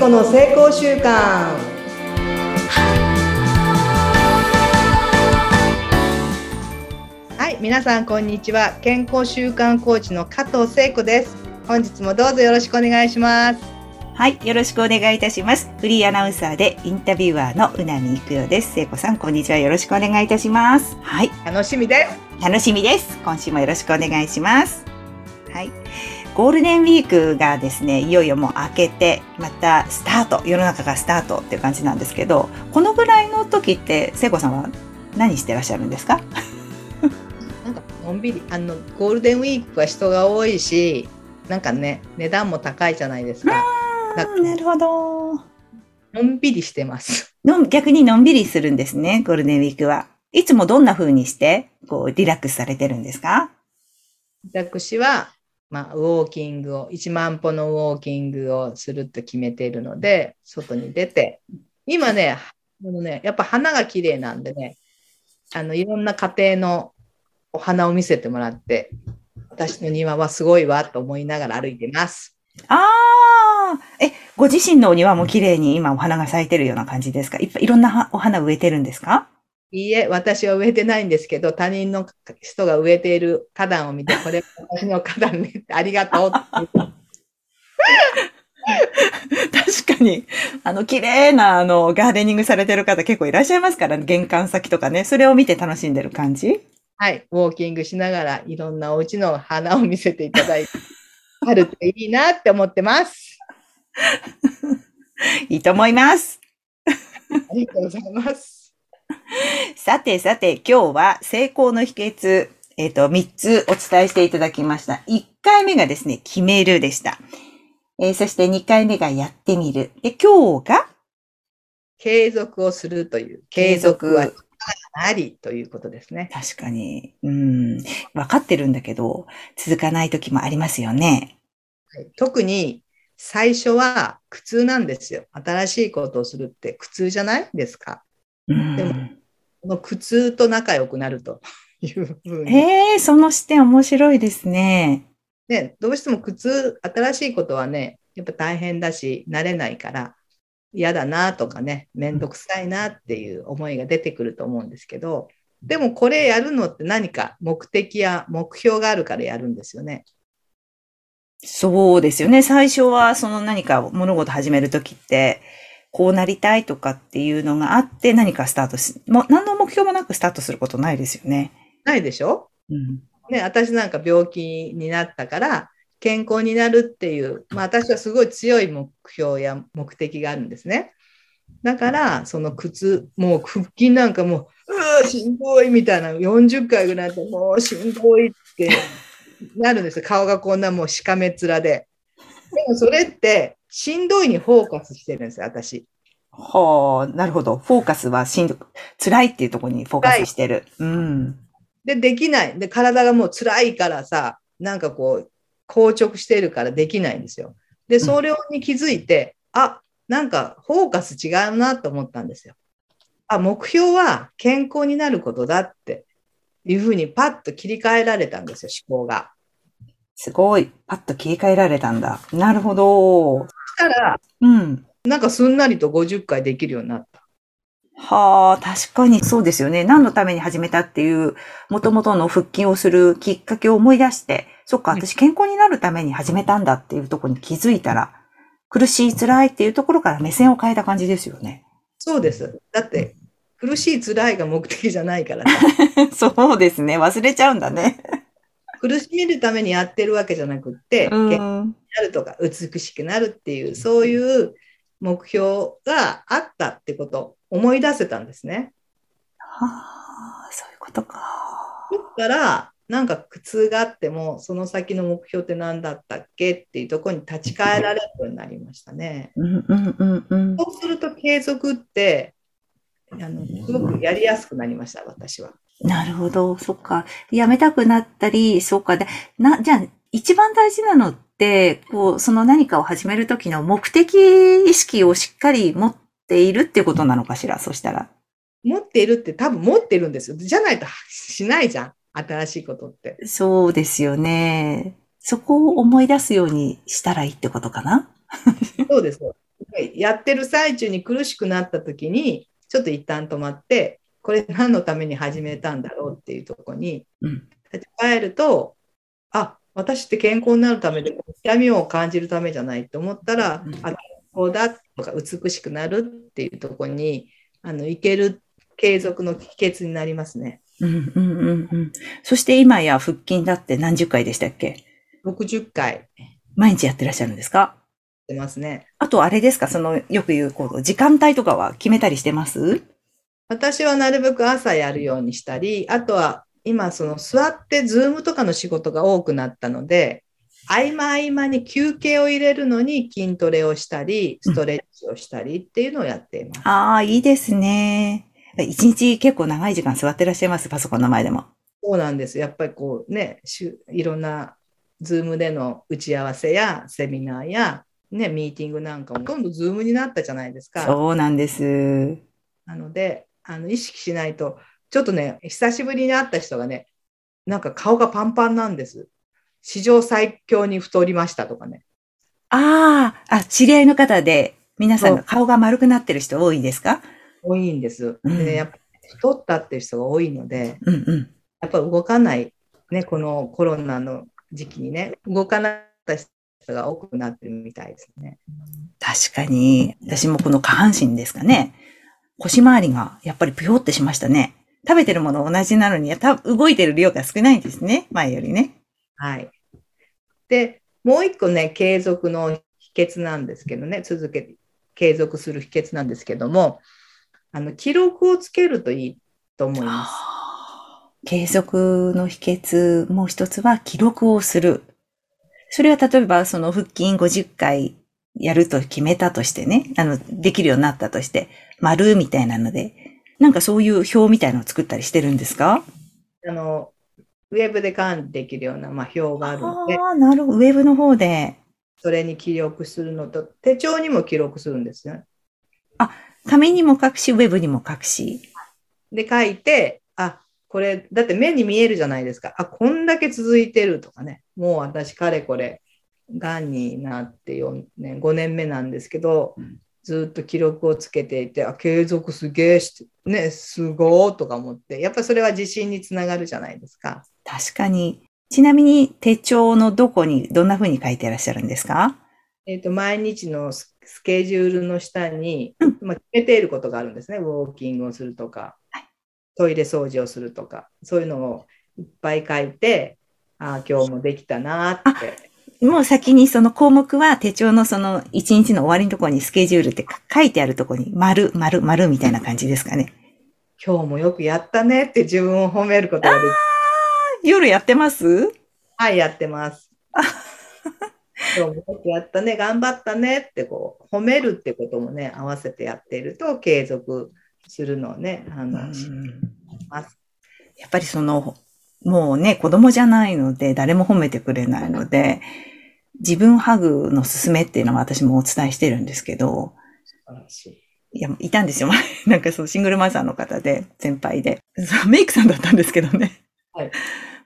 子の成功習慣はい皆さんこんにちは健康習慣コーチの加藤聖子です本日もどうぞよろしくお願いしますはい、よろしくお願いいたします。フリーアナウンサーでインタビュアーのうなみいくよです。聖子さん、こんにちは。よろしくお願いいたします。はい、楽しみです楽しみです。今週もよろしくお願いします。はい。ゴールデンウィークがですね、いよいよもう明けて、またスタート、世の中がスタートっていう感じなんですけど、このぐらいの時って、聖子さんは何してらっしゃるんですか？なんかのんびりあのゴールデンウィークは人が多いしなんかね値段も高いじゃないですかなるほど。のんびりしてますのん逆にのんびりするんですね、ゴールデンウィークは。いつもどんな風にして、こう、リラックスされてるんですか？私は、まあ、ウォーキングを1万歩のウォーキングをすると決めているので外に出て。今ねあのねやっぱ花が綺麗なんでねあのいろんな家庭のお花を見せてもらって私の庭はすごいわと思いながら歩いてます。ああ、え、ご自身のお庭も綺麗に今お花が咲いてるような感じですか？いっぱいいろんなお花植えてるんですか？いいえ、私は植えてないんですけど、他人の人が植えている花壇を見て、これ私の花壇ねありがとうって確かに、あの、綺麗な、あの、ガーデニングされてる方結構いらっしゃいますからね。玄関先とかね。それを見て楽しんでる感じはい、ウォーキングしながらいろんなお家の花を見せていただいて、春っていいなって思ってます。いいと思います。ありがとうございます。さてさて、今日は成功の秘訣、えっ、と、3つお伝えしていただきました。1回目がですね、決めるでした。えーそして2回目がやってみる。で、今日が継続をするという、継続は力ありということですね。確かに、うん、わかってるんだけど、続かない時もありますよね。はい特に最初は苦痛なんですよ。新しいことをするって苦痛じゃないですか。うん、でもこの苦痛と仲良くなると いうふうに。へえ、その視点面白いですね。ね、どうしても苦痛、新しいことはね、やっぱ大変だし、慣れないから、嫌だなとかね、めんどくさいなっていう思いが出てくると思うんですけど、でもこれやるのって何か目的や目標があるからやるんですよね。そうですよね。最初はその何か物事始める時って、こうなりたいとかっていうのがあって何かスタートし、もう何の目標もなくスタートすることないですよね。ないでしょ？うん。ね、私なんか病気になったから健康になるっていう、まあ、私はすごい強い目標や目的があるんですね。だからその苦痛もう腹筋なんかもううわしんどいみたいな40回ぐらいやってもうしんどいってなるんですよ顔がこんなもうしかめ面で。でもそれってしんどいにフォーカスしてるんですよ私。はあ、なるほど。フォーカスはしんどく、辛いっていうところにフォーカスしてる。うん。でできないで体がもう辛いからさなんかこう硬直してるからできないんですよ。でそれに気づいて、あなんかフォーカス違うなと思ったんですよ。あ目標は健康になることだっていうふうにパッと切り替えられたんですよ思考が。すごい。パッと切り替えられたんだ。なるほど。たらうん。なんかすんなりと50回できるようになった。はあ、確かにそうですよね。何のために始めたっていう、元々の腹筋をするきっかけを思い出して、そっか、私健康になるために始めたんだっていうところに気づいたら、苦しい、辛いっていうところから目線を変えた感じですよね。そうです。だって苦しい辛いが目的じゃないからさ そうですね。忘れちゃうんだね。苦しめるためにやってるわけじゃなくって、う健ん。なるとか美しくなるっていうそういう目標があったってことを思い出せたんですね。はあ、そういうことか。だからなんか苦痛があってもその先の目標って何だったっけっていうところに立ち返られるようになりましたね。うんうんうんうん。そうすると継続ってあのすごくやりやすくなりました私は。なるほど。そっか。やめたくなったり、そうか。で、な、じゃあ、一番大事なのって、こう、その何かを始めるときの目的意識をしっかり持っているってことなのかしら、そしたら。持っているって多分持ってるんですよ。じゃないとしないじゃん。新しいことって。そうですよね。そこを思い出すようにしたらいいってことかな？そうです。やってる最中に苦しくなった時に、ちょっと一旦止まって、これ何のために始めたんだろうっていうところにうん。立ち返ると、あ、私って健康になるためで、痛みを感じるためじゃないと思ったら、うんあ、健康だとか美しくなるっていうところに、あの、いける継続の秘訣になりますね。うんうんうんうん。そして今や腹筋だって何十回でしたっけ？60回毎日やってらっしゃるんですか？してますね。あとあれですか？その、よく言う、こう、時間帯とかは決めたりしてます？私はなるべく朝やるようにしたり、あとは今その座ってズームとかの仕事が多くなったので、合間合間に休憩を入れるのに筋トレをしたり、ストレッチをしたりっていうのをやっています。ああ、いいですね。一日結構長い時間座ってらっしゃいます？パソコンの前でも。そうなんです。やっぱりこうね、しゅいろんなズームでの打ち合わせやセミナーや、ね、ミーティングなんかも今度ズームになったじゃないですか。そうなんです。なので、あの意識しないと、ちょっとね、久しぶりに会った人がね、なんか顔がパンパンなんです。史上最強に太りましたとかね。ああ、あ、知り合いの方で、皆さんがそ顔が丸くなってる人多いですか？多いんです。うんで、やっぱ太ったっていう人が多いので、うんうん。やっぱ動かない、ね、このコロナの時期にね、動かなかった人が多くなってるみたいですね。確かに、私もこの下半身ですかね。腰回りがやっぱりぷよってしましたね。食べてるもの同じなのに、た動いてる量が少ないんですね。前よりね。はい。で、もう一個ね、継続の秘訣なんですけどね、続けて、継続する秘訣なんですけども、あの、記録をつけるといいと思います。継続の秘訣、もう一つは記録をする。それは例えばその腹筋50回やると決めたとしてね、あの、できるようになったとして、丸みたいなので、なんかそういう表みたいなのを作ったりしてるんですか？あの、ウェブで管理できるような、まあ、表があるので、ああ、なるほど。ウェブの方で。それに記録するのと、手帳にも記録するんですね。紙にも書くし、ウェブにも書くし。で、書いて、あ、これ、だって目に見えるじゃないですか。あ、こんだけ続いてるとかね。もう私、かれこれ、癌になって4年、5年目なんですけど、ずっと記録をつけていて、あ、継続すげえして、ね、すごーとか思って、やっぱそれは自信につながるじゃないですか。確かに。ちなみに手帳のどこに、どんな風に書いていらっしゃるんですか？えっ、と、毎日のススケジュールの下に、うんまあ、決めていることがあるんですね。ウォーキングをするとか、トイレ掃除をするとか、そういうのをいっぱい書いて、ああ、今日もできたなーって。もう先にその項目は手帳のその一日の終わりのところにスケジュールって書いてあるところに丸、丸、丸みたいな感じですかね。今日もよくやったねって自分を褒めることができ夜やってます？はい、やってます。今日もよくやったね、頑張ったねってこう褒めるってこともね、合わせてやっていると継続するのをね、あの、します。やっぱりその、もうね、子供じゃないので、誰も褒めてくれないので、自分ハグの勧めっていうのは私もお伝えしてるんですけど、素晴らしい。いや、いたんですよ。なんかそう、シングルマザーの方で、先輩で。メイクさんだったんですけどね。はい。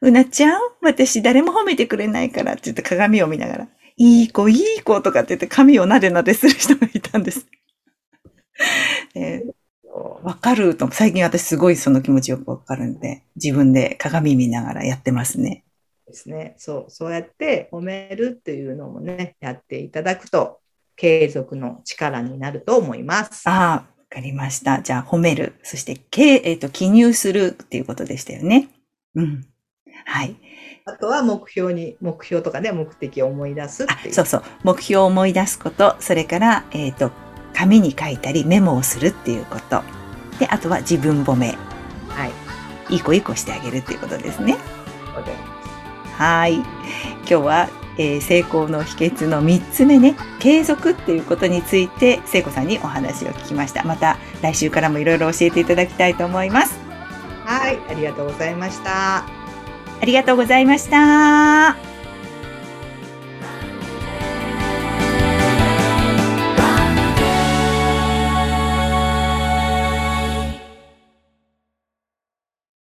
うなちゃん私誰も褒めてくれないからって言って鏡を見ながら、いい子、いい子とかって言って髪をなでなでする人がいたんです。えーわかると、最近私すごいその気持ちよくわかるんで、自分で鏡見ながらやってますね。ですね。そう、そうやって褒めるっていうのもね、やっていただくと、継続の力になると思います。ああ、わかりました。じゃあ褒める。そして、けえっ、と、記入するっていうことでしたよね。うん。はい。あとは目標に、目標とかね、目的を思い出すっあていう。そうそう。目標を思い出すこと、それから、えっ、と、紙に書いたりメモをするっていうこと。で、あとは自分褒め。はい。いい子いい子してあげるっていうことですね。はい。今日は、えー成功の秘訣の3つ目ね、継続っていうことについて、聖子さんにお話を聞きました。また来週からもいろいろ教えていただきたいと思います。はい、ありがとうございました。ありがとうございました。